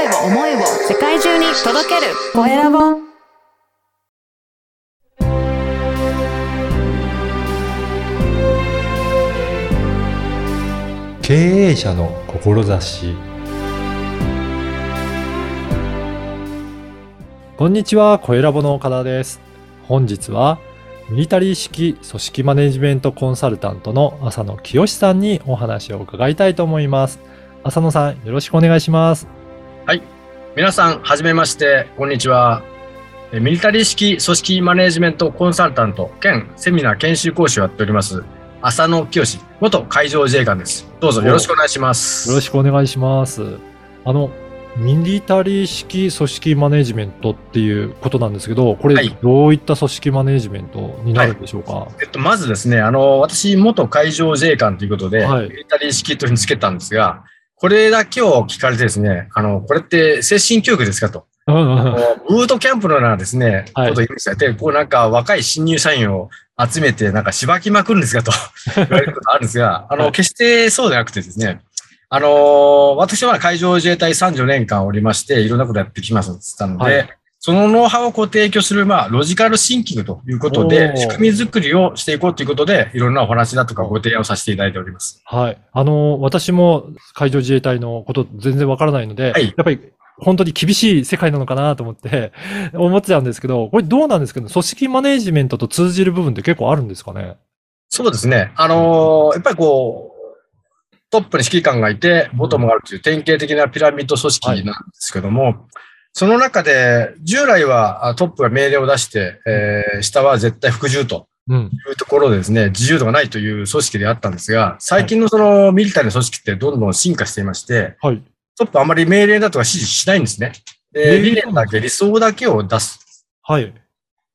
声を思いを世界中に届けるコエラボ経営者の志こんにちは、コエラボの岡田です。本日は、ミリタリー式組織マネジメントコンサルタントの浅野清さんにお話を伺いたいと思います。浅野さん、よろしくお願いします。皆さん、はじめまして、こんにちは。えミリタリー式組織マネジメントコンサルタント兼セミナー研修講師をやっております、浅野清元海上自衛官です。どうぞよろしくお願いします。よろしくお願いします。あの、ミリタリー式組織マネジメントっていうことなんですけど、これはいどういった組織マネジメントになるんでしょうか、えっと、まずですね、あの、私、元海上自衛官ということで、はいミリタリー式というふうにつけたんですが、これだけを聞かれてですね、あの、これって精神教育ですかと。うんうんうん。ートキャンプのようなですね、はい。ことを言うんでこうなんか若い新入社員を集めて、なんかしばきまくるんですかと 言われることあるんですが、あの、はい。決してそうでなくてですね、あの、私は海上自衛隊34年間おりまして、いろんなことやってきますって言ったので、はいそのノウハウをこう提供する、まあ、ロジカルシンキングということおでー、仕組み作りをしていこうということで、いろんなお話だとかご提案をさせていただいております。はい。あの、私も海上自衛隊のこと全然わからないので、はいやっぱり本当に厳しい世界なのかなと思って 思ってたんですけど、これどうなんですけど、組織マネジメントと通じる部分って結構あるんですかね？そうですね。あのーやっぱりこう、トップに指揮官がいて、ボトムがあるという典型的なピラミッド組織なんですけども、その中で、従来はあトップが命令を出して、えー下は絶対服従とうん。いうところでですね、自由度がないという組織であったんですが、最近のそのミリタリーの組織ってどんどん進化していまして、はい。トップはあまり命令だとか指示しないんですね。で、理念だけ、理想だけを出す。はい。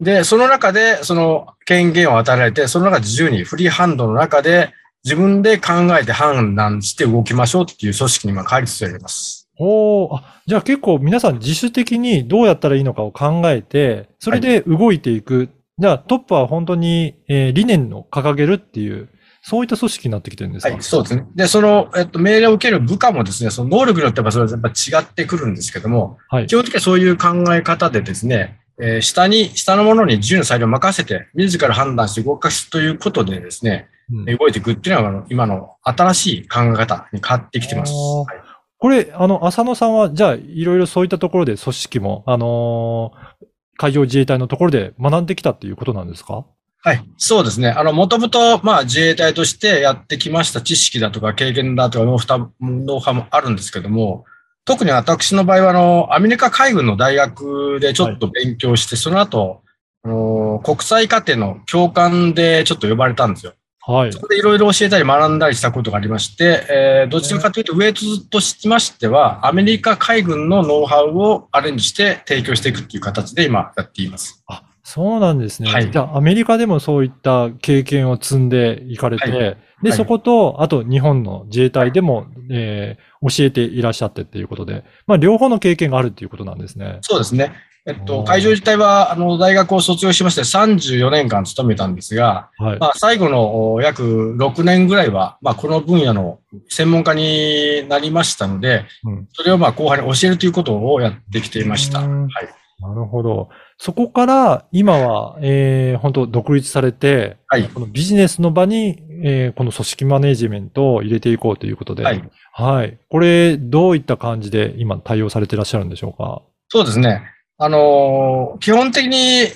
で、その中で、その権限を与えられて、その中で自由にフリーハンドの中で、自分で考えて判断して動きましょうっていう組織に今変わりつつあります。おーあ、じゃあ結構皆さん自主的にどうやったらいいのかを考えて、それで動いていく。じゃあトップは本当に、えー理念を掲げるっていう、そういった組織になってきてるんですか？はい、そうですね。で、その、えっと、命令を受ける部下もですね、その能力によってはそれはやっぱ違ってくるんですけども、はい基。本的にはそういう考え方でですね、えー下に、下のものに自由な裁量を任せて、自ら判断して動かすということでですね、うん動いていくっていうのがあの今の新しい考え方に変わってきてます。はいこれ、あの、浅野さんは、じゃあ、いろいろそういったところで組織も、あのー海上自衛隊のところで学んできたっていうことなんですか？はい。そうですね。あの、もともと、まあ、自衛隊としてやってきました知識だとか経験だとかノウハウノウハウもあるんですけども、特に私の場合は、あの、アメリカ海軍の大学でちょっと勉強して、その後、あの、国際課程の教官でちょっと呼ばれたんですよ。はいそ。こでいろいろ教えたり学んだりしたことがありまして、えーどちらかというと、ウェイトとしましては、アメリカ海軍のノウハウをアレンジして提供していくっていう形で今やっています。あ、そうなんですね。はいじゃあ、アメリカでもそういった経験を積んでいかれて、はいで、はいそこと、あと日本の自衛隊でも、えー教えていらっしゃってっていうことで、まあ、両方の経験があるっていうことなんですね。そうですね。えっと、海上自体は、あの、大学を卒業しまして34年間勤めたんですが、はい。まあ、最後のお約6年ぐらいは、まあ、この分野の専門家になりましたので、うんそれをまあ、後輩に教えるということをやってきていました。うんはい。なるほど。そこから、今は、えー、本当独立されて、はい。このビジネスの場に、えーこの組織マネジメントを入れていこうということで、はい。はい。これ、どういった感じで今対応されていらっしゃるんでしょうか？そうですね。あのー基本的に、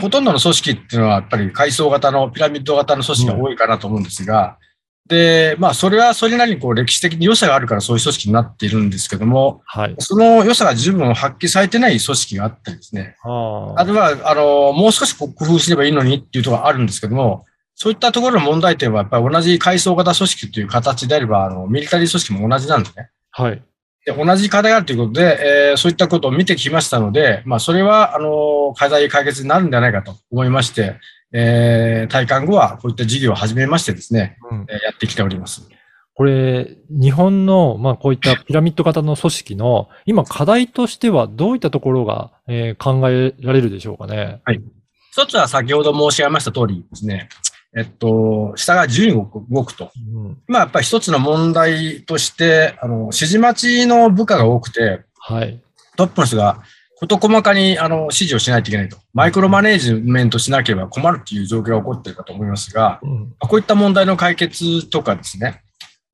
ほとんどの組織っていうのは、やっぱり階層型の、ピラミッド型の組織が多いかなと思うんですが、で、まあ、それはそれなりにこう歴史的に良さがあるからそういう組織になっているんですけども、はい。その良さが十分発揮されてない組織があったりですね。ああるいは、あの、もう少し工夫すればいいのにっていうところがあるんですけども、そういったところの問題点はやっぱり同じ階層型組織という形であれば、あの、ミリタリー組織も同じなんですね。はい。で同じ課題があるということで、えーそういったことを見てきましたので、まあ、それは、あの、課題解決になるんじゃないかと思いまして、えー、退官後はこういった事業を始めましてですね、うんえーやってきております。これ、日本の、まあ、こういったピラミッド型の組織の、今課題としてはどういったところが、えー考えられるでしょうかね？一つは先ほど申し上げました通りですね、えっと、下が自由に動くと。うん、まあ、やっぱり一つの問題として、あの、指示待ちの部下が多くて、はい。トップの人が事細かにあの指示をしないといけないと。マイクロマネージメントしなければ困るっていう状況が起こっているかと思いますが、うん。こういった問題の解決とかですね、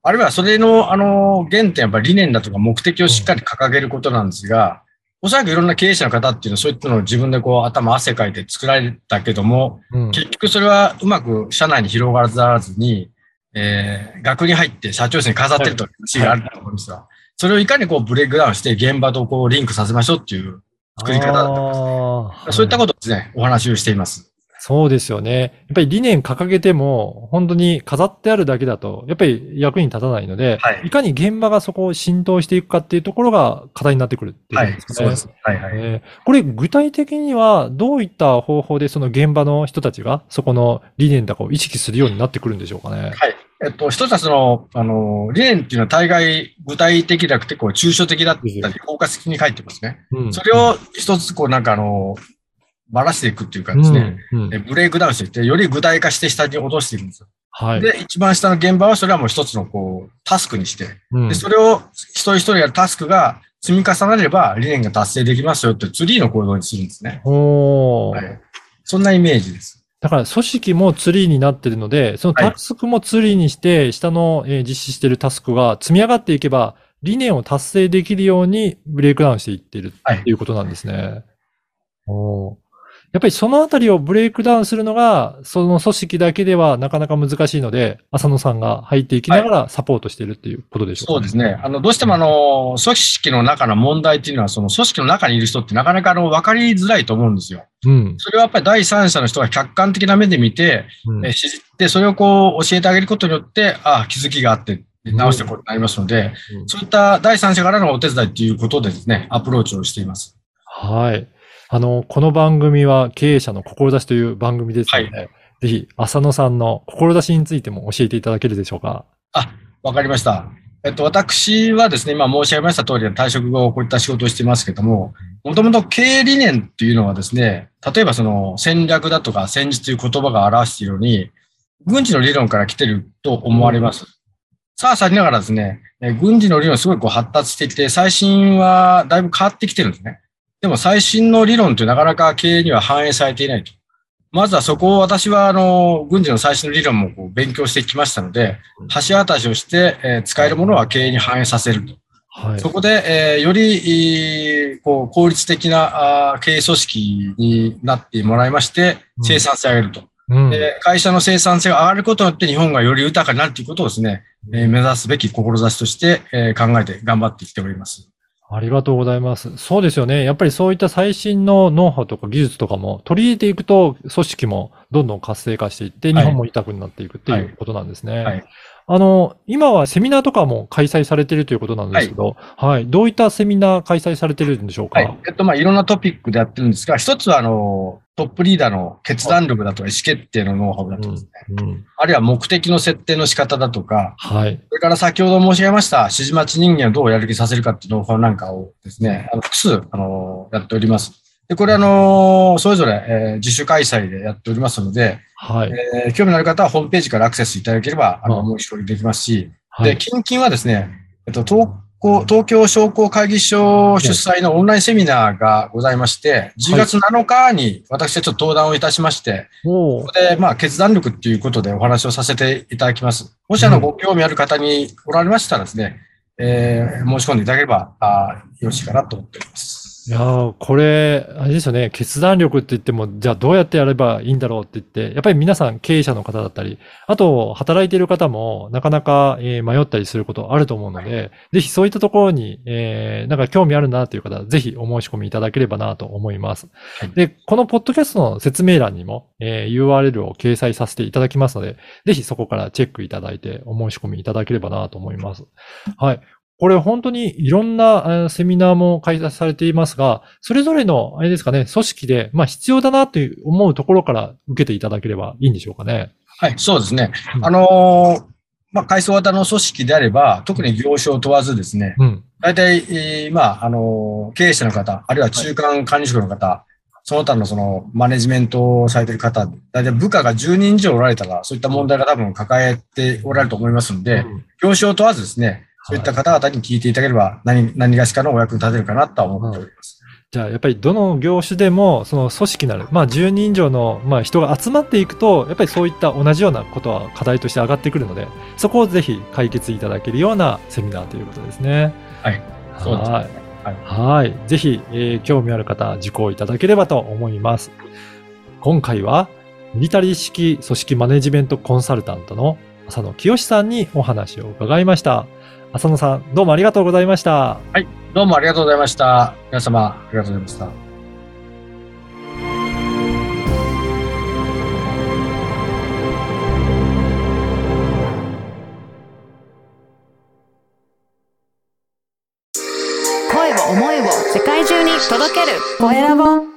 あるいはそれのあの原点、やっぱり理念だとか目的をしっかり掲げることなんですが、おそらくいろんな経営者の方っていうのはそういったのを自分でこう頭汗かいて作られたけども、うん。結局それはうまく社内に広がらずに、えー、学に入って社長室に飾ってるという話があると思うんですが、それをいかにこうブレイクダウンして現場とこうリンクさせましょうっていう作り方だと思います。あーそういったことをですね、お話をしています。そうですよね。やっぱり理念掲げても、本当に飾ってあるだけだと、やっぱり役に立たないので、はいいかに現場がそこを浸透していくかっていうところが課題になってくるっていうで、すかね。そうです。はいはい。えーこれ具体的にはどういった方法でその現場の人たちがそこの理念とかを意識するようになってくるんでしょうかね。はい。えっと、一つはその、あの、理念っていうのは大概具体的じゃなくて、こう、抽象的だったり、包括的に書いてますね。うんそれを一つ、こう、なんかあの、ばらしていくっていうかですね、うんうんえブレイクダウンしていって、より具体化して下に落としていくんですよ。はい。で、一番下の現場はそれはもう一つのこう、タスクにして、うんで、それを一人一人やるタスクが積み重なれば理念が達成できますよってツリーの行動にするんですね。おーはい。そんなイメージです。だから組織もツリーになってるので、そのはいタスクもツリーにして、下の、えー実施しているタスクが積み上がっていけば、理念を達成できるようにブレイクダウンしていってるっていうことなんですね。おーやっぱりそのあたりをブレイクダウンするのが、その組織だけではなかなか難しいので、浅野さんが入っていきながらサポートしているっていうことでしょうか、そうですね。あの、どうしてもあの、組織の中の問題っていうのは、その組織の中にいる人ってなかなかあの、分かりづらいと思うんですよ。うん。それはやっぱり第三者の人が客観的な目で見て、うんえ知って、それをこう教えてあげることによって、あ気づきがあって、直してことになりますので、うんそういった第三者からのお手伝いということでですね、アプローチをしています。はい。あの、この番組は経営者の志という番組ですので、ぜひ、浅野さんの志についても教えていただけるでしょうか。あ、わかりました。えっと、私はですね、今申し上げました通り、退職後こういった仕事をしていますけども、もともと経営理念っていうのはですね、例えばその戦略だとか戦術という言葉が表しているように、軍事の理論から来てると思われます。さあ、さりながらですね、え軍事の理論すごいこう発達していて、最新はだいぶ変わってきてるんですね。でも最新の理論ってなかなか経営には反映されていないと。まずはそこを私はあの、軍事の最新の理論もこう勉強してきましたので、橋渡しをして、えー使えるものは経営に反映させると。はい。そこで、えーより、えーこう効率的なあー経営組織になってもらいましてう、ん生産性を上げると。うんで会社の生産性が上がることによって日本がより豊かになるということをですね、えー目指すべき志として、えー考えて頑張ってきております。ありがとうございます。そうですよね。やっぱりそういった最新のノウハウとか技術とかも取り入れていくと、組織もどんどん活性化していって、はい日本も豊かになっていくっていうことなんですね。はいあの、今はセミナーとかも開催されているということなんですけど、はい。どういったセミナー開催されてるんでしょうか？はい。えっと、まあ、いろんなトピックでやってるんですが、一つは、あの、トップリーダーの決断力だとか意思決定のノウハウだとかですね、うん。あるいは目的の設定の仕方だとか、はい。それから先ほど申し上げました、指示待ち人間をどうやる気させるかっていうノウハウなんかをですね、あの複数、あの、やっております。で、これあの、それぞれ、えー自主開催でやっておりますので、はい。えー興味のある方はホームページからアクセスいただければ、あの、うん申し込みできますし、で、はい。近々はですね、えっと、東京東京商工会議所主催のオンラインセミナーがございまして、10月7日に私はちょっと登壇をいたしまして、ここで、まあ、決断力っていうことでお話をさせていただきます。もし、あの、うんご興味ある方におられましたらですね、えー申し込んでいただければ、あーよろしいかなと思っております。いやーこれ、あれですよね、決断力って言っても、じゃあどうやってやればいいんだろうって言って、やっぱり皆さん経営者の方だったり、あと働いている方もなかなか、えー迷ったりすることあると思うので、ぜひそういったところに、えーなんか興味あるなという方は、ぜひお申し込みいただければなと思います。はいで、このポッドキャストの説明欄にも、えー URL を掲載させていただきますので、ぜひそこからチェックいただいてお申し込みいただければなと思います。はい。これ本当にいろんなえーセミナーも開催されていますが、それぞれの、あれですかね、組織で、まあ必要だなという思うところから受けていただければいいんでしょうかね。はい、そうですね。うんあのーまあ、階層型の組織であれば、特に業種を問わずですね、うん。大体、えーまあ、あのー経営者の方、あるいは中間管理職の方、その他のそのマネジメントをされている方、大体部下が10人以上おられたら、そういった問題が多分抱えておられると思いますので、業種を問わずですね、そういった方々に聞いていただければ何、何がしかのお役に立てるかなとは思っております。じゃあ、やっぱりどの業種でも、その組織なる、まあ、10人以上の、まあ、人が集まっていくと、やっぱりそういった同じようなことは課題として上がってくるので、そこをぜひ解決いただけるようなセミナーということですね。はい。そうですねはい。はいはい。ぜひ、えー興味ある方、受講いただければと思います。今回は、ミリタリー式組織マネジメントコンサルタントの浅野清さんにお話を伺いました。浅野さん、どうもありがとうございました。どうもありがとうございました。皆様、ありがとうございました。声を思いを世界中に届けるコエラボ